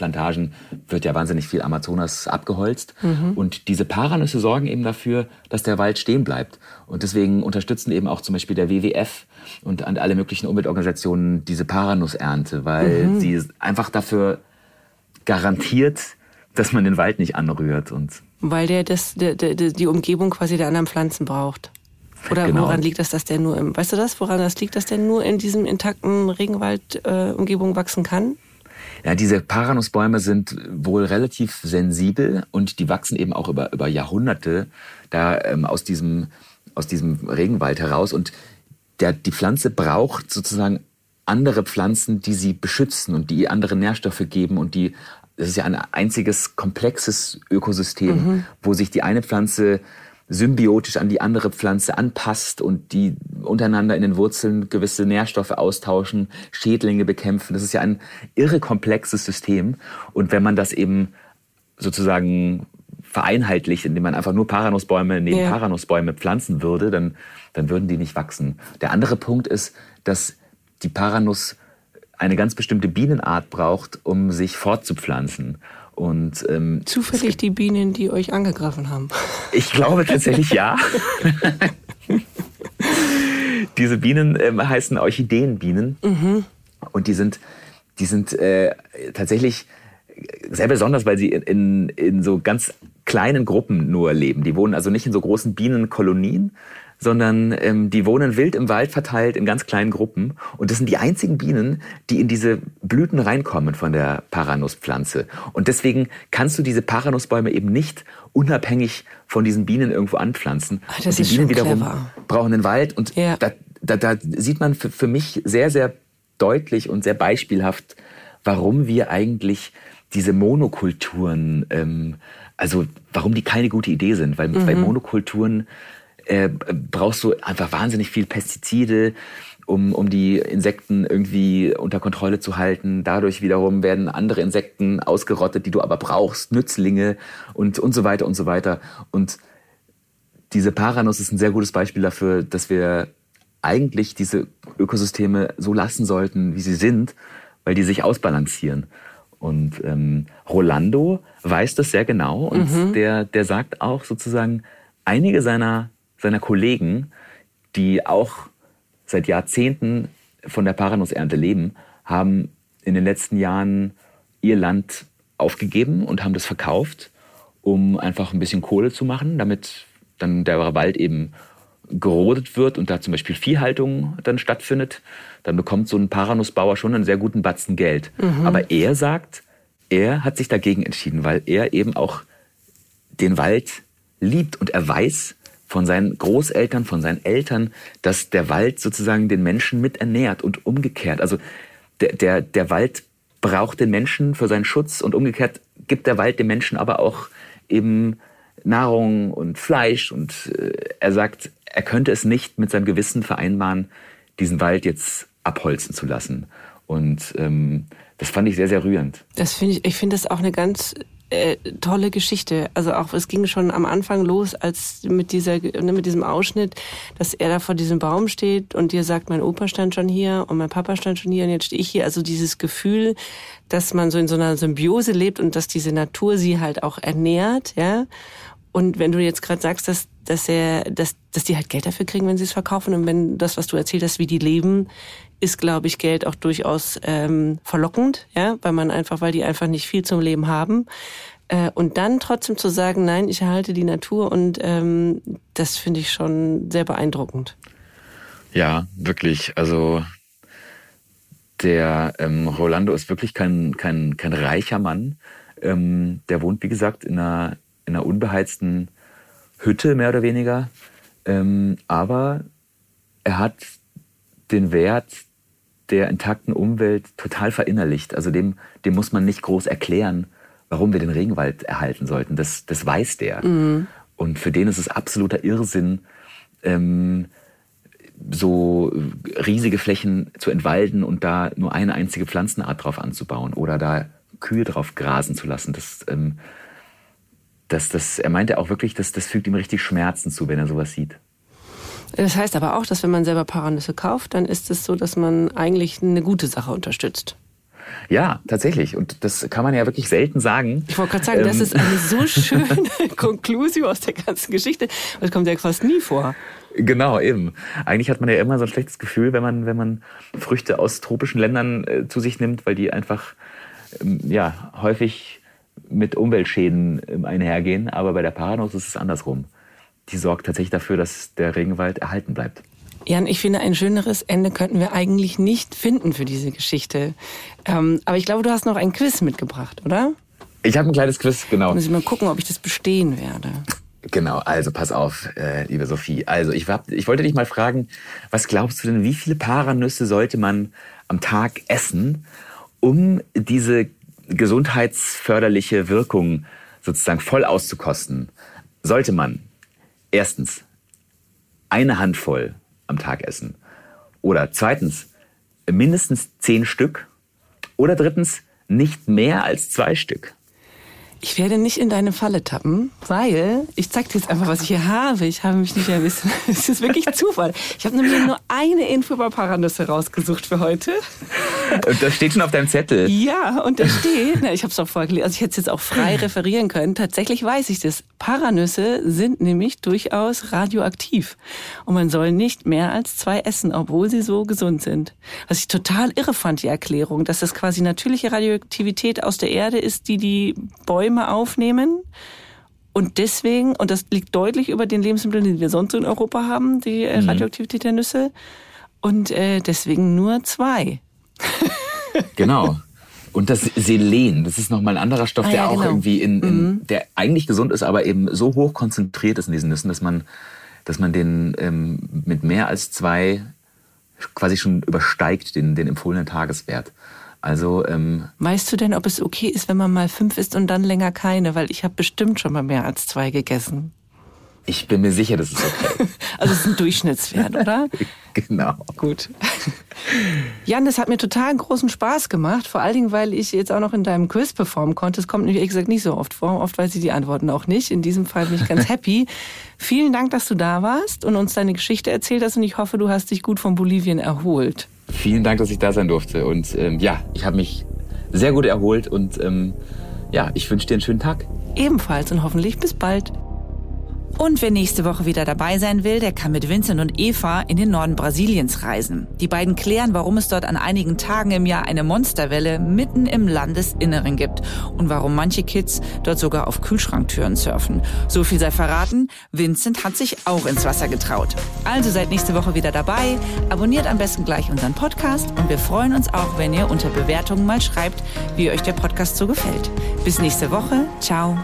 Sojaplantagen wird ja wahnsinnig viel Amazonas abgeholzt. Mhm. Und diese Paranüsse sorgen eben dafür, dass der Wald stehen bleibt. Und deswegen unterstützen eben auch zum Beispiel der WWF und alle möglichen Umweltorganisationen diese Paranussernte, weil mhm. sie einfach dafür garantiert, dass man den Wald nicht anrührt. Und weil der, das, der, der, die Umgebung quasi der anderen Pflanzen braucht. Oder genau. woran liegt das, dass der nur im, weißt du das, woran das liegt, dass der nur in diesem intakten Regenwald-Umgebung äh, wachsen kann? Ja, diese Paranussbäume sind wohl relativ sensibel und die wachsen eben auch über, über Jahrhunderte da ähm, aus, diesem, aus diesem Regenwald heraus. Und der, die Pflanze braucht sozusagen andere Pflanzen, die sie beschützen und die andere Nährstoffe geben und die, das ist ja ein einziges komplexes Ökosystem, mhm. wo sich die eine Pflanze symbiotisch an die andere Pflanze anpasst und die untereinander in den Wurzeln gewisse Nährstoffe austauschen, Schädlinge bekämpfen. Das ist ja ein irre komplexes System. Und wenn man das eben sozusagen vereinheitlicht, indem man einfach nur Paranussbäume neben ja. Paranussbäume pflanzen würde, dann, dann würden die nicht wachsen. Der andere Punkt ist, dass die Paranuss eine ganz bestimmte Bienenart braucht, um sich fortzupflanzen. Und, ähm, Zufällig die Bienen, die euch angegriffen haben. Ich glaube tatsächlich ja. Diese Bienen ähm, heißen Orchideenbienen. Mhm. Und die sind, die sind äh, tatsächlich sehr besonders, weil sie in, in so ganz kleinen Gruppen nur leben. Die wohnen also nicht in so großen Bienenkolonien, sondern ähm, die wohnen wild im Wald verteilt in ganz kleinen Gruppen. Und das sind die einzigen Bienen, die in diese Blüten reinkommen von der Paranusspflanze. Und deswegen kannst du diese Paranussbäume eben nicht unabhängig von diesen Bienen irgendwo anpflanzen. Ach, das und die Bienen wiederum clever. brauchen den Wald. Und ja. da, da, da sieht man für, für mich sehr, sehr deutlich und sehr beispielhaft, warum wir eigentlich diese Monokulturen, ähm, also warum die keine gute Idee sind, weil mhm. bei Monokulturen äh, brauchst du einfach wahnsinnig viel Pestizide, um, um die Insekten irgendwie unter Kontrolle zu halten. Dadurch wiederum werden andere Insekten ausgerottet, die du aber brauchst, Nützlinge und, und so weiter und so weiter. Und diese Paranuss ist ein sehr gutes Beispiel dafür, dass wir eigentlich diese Ökosysteme so lassen sollten, wie sie sind, weil die sich ausbalancieren. Und ähm, Rolando weiß das sehr genau und mhm. der, der sagt auch sozusagen, einige seiner, seiner Kollegen, die auch seit Jahrzehnten von der Paranussernte leben, haben in den letzten Jahren ihr Land aufgegeben und haben das verkauft, um einfach ein bisschen Kohle zu machen, damit dann der Wald eben gerodet wird und da zum Beispiel Viehhaltung dann stattfindet, dann bekommt so ein Paranussbauer schon einen sehr guten Batzen Geld. Mhm. Aber er sagt, er hat sich dagegen entschieden, weil er eben auch den Wald liebt und er weiß von seinen Großeltern, von seinen Eltern, dass der Wald sozusagen den Menschen mit ernährt und umgekehrt. Also der, der, der Wald braucht den Menschen für seinen Schutz und umgekehrt gibt der Wald dem Menschen aber auch eben Nahrung und Fleisch und äh, er sagt, er könnte es nicht mit seinem Gewissen vereinbaren, diesen Wald jetzt abholzen zu lassen. Und ähm, das fand ich sehr, sehr rührend. Das finde ich, ich finde das auch eine ganz äh, tolle Geschichte. Also auch, es ging schon am Anfang los, als mit dieser, ne, mit diesem Ausschnitt, dass er da vor diesem Baum steht und dir sagt, mein Opa stand schon hier und mein Papa stand schon hier und jetzt stehe ich hier. Also dieses Gefühl, dass man so in so einer Symbiose lebt und dass diese Natur sie halt auch ernährt, ja. Und wenn du jetzt gerade sagst, dass, dass er, dass, dass die halt Geld dafür kriegen, wenn sie es verkaufen und wenn das, was du erzählt hast, wie die leben, ist, glaube ich, Geld auch durchaus ähm, verlockend, ja, weil man einfach, weil die einfach nicht viel zum Leben haben. Äh, und dann trotzdem zu sagen, nein, ich erhalte die Natur und ähm, das finde ich schon sehr beeindruckend. Ja, wirklich. Also der ähm, Rolando ist wirklich kein, kein, kein reicher Mann. Ähm, der wohnt, wie gesagt, in einer in einer unbeheizten Hütte mehr oder weniger. Ähm, aber er hat den Wert der intakten Umwelt total verinnerlicht. Also dem, dem muss man nicht groß erklären, warum wir den Regenwald erhalten sollten. Das, das weiß der. Mhm. Und für den ist es absoluter Irrsinn, ähm, so riesige Flächen zu entwalden und da nur eine einzige Pflanzenart drauf anzubauen oder da Kühe drauf grasen zu lassen. Das, ähm, das, das, er meinte auch wirklich, dass das fügt ihm richtig Schmerzen zu, wenn er sowas sieht. Das heißt aber auch, dass wenn man selber Paranüsse kauft, dann ist es so, dass man eigentlich eine gute Sache unterstützt. Ja, tatsächlich. Und das kann man ja wirklich selten sagen. Ich wollte gerade sagen, ähm, das ist eine so schöne Konklusion aus der ganzen Geschichte. Das kommt ja fast nie vor. Genau, eben. Eigentlich hat man ja immer so ein schlechtes Gefühl, wenn man, wenn man Früchte aus tropischen Ländern äh, zu sich nimmt, weil die einfach ähm, ja, häufig mit Umweltschäden ähm, einhergehen. Aber bei der Paranuss ist es andersrum. Die sorgt tatsächlich dafür, dass der Regenwald erhalten bleibt. Jan, ich finde, ein schöneres Ende könnten wir eigentlich nicht finden für diese Geschichte. Ähm, aber ich glaube, du hast noch ein Quiz mitgebracht, oder? Ich habe ein kleines Quiz, genau. Muss ich mal gucken, ob ich das bestehen werde. Genau, also pass auf, äh, liebe Sophie. Also ich, hab, ich wollte dich mal fragen, was glaubst du denn, wie viele Paranüsse sollte man am Tag essen, um diese gesundheitsförderliche Wirkung sozusagen voll auszukosten? Sollte man erstens eine Handvoll am Tag essen oder zweitens mindestens zehn Stück oder drittens nicht mehr als zwei Stück? Ich werde nicht in deine Falle tappen, weil ich zeig dir jetzt einfach, was ich hier habe. Ich habe mich nicht bisschen. Es ist wirklich Zufall. Ich habe nämlich nur eine Info über Paranüsse rausgesucht für heute. Und das steht schon auf deinem Zettel. Ja, und da steht, na, ich habe es auch vorgelesen, also ich hätte es jetzt auch frei referieren können. Tatsächlich weiß ich das. Paranüsse sind nämlich durchaus radioaktiv. Und man soll nicht mehr als zwei essen, obwohl sie so gesund sind. Was ich total irre fand, die Erklärung, dass das quasi natürliche Radioaktivität aus der Erde ist, die die Bäume Bäume aufnehmen. Und deswegen, und das liegt deutlich über den Lebensmitteln, die wir sonst in Europa haben, die äh, mhm. Radioaktivität der Nüsse. Und äh, deswegen nur zwei. Genau. Und das Selen, das ist nochmal ein anderer Stoff, ah, der ja, auch genau. irgendwie in, in mhm. der eigentlich gesund ist, aber eben so hoch konzentriert ist in diesen Nüssen, dass man, dass man den ähm, mit mehr als zwei quasi schon übersteigt, den, den empfohlenen Tageswert. Also ähm, weißt du denn, ob es okay ist, wenn man mal fünf isst und dann länger keine? Weil ich habe bestimmt schon mal mehr als zwei gegessen. Ich bin mir sicher, das ist okay. also es ist ein Durchschnittswert, oder? genau. Gut. Jan, das hat mir total großen Spaß gemacht, vor allen Dingen, weil ich jetzt auch noch in deinem Quiz performen konnte. Es kommt nämlich, ehrlich gesagt, nicht so oft vor. Oft weiß ich die Antworten auch nicht. In diesem Fall bin ich ganz happy. Vielen Dank, dass du da warst und uns deine Geschichte erzählt hast und ich hoffe, du hast dich gut von Bolivien erholt. Vielen Dank, dass ich da sein durfte. Und ähm, ja, ich habe mich sehr gut erholt und ähm, ja, ich wünsche dir einen schönen Tag. Ebenfalls und hoffentlich bis bald. Und wer nächste Woche wieder dabei sein will, der kann mit Vincent und Eva in den Norden Brasiliens reisen. Die beiden klären, warum es dort an einigen Tagen im Jahr eine Monsterwelle mitten im Landesinneren gibt und warum manche Kids dort sogar auf Kühlschranktüren surfen. So viel sei verraten, Vincent hat sich auch ins Wasser getraut. Also seid nächste Woche wieder dabei, abonniert am besten gleich unseren Podcast und wir freuen uns auch, wenn ihr unter Bewertungen mal schreibt, wie euch der Podcast so gefällt. Bis nächste Woche, ciao.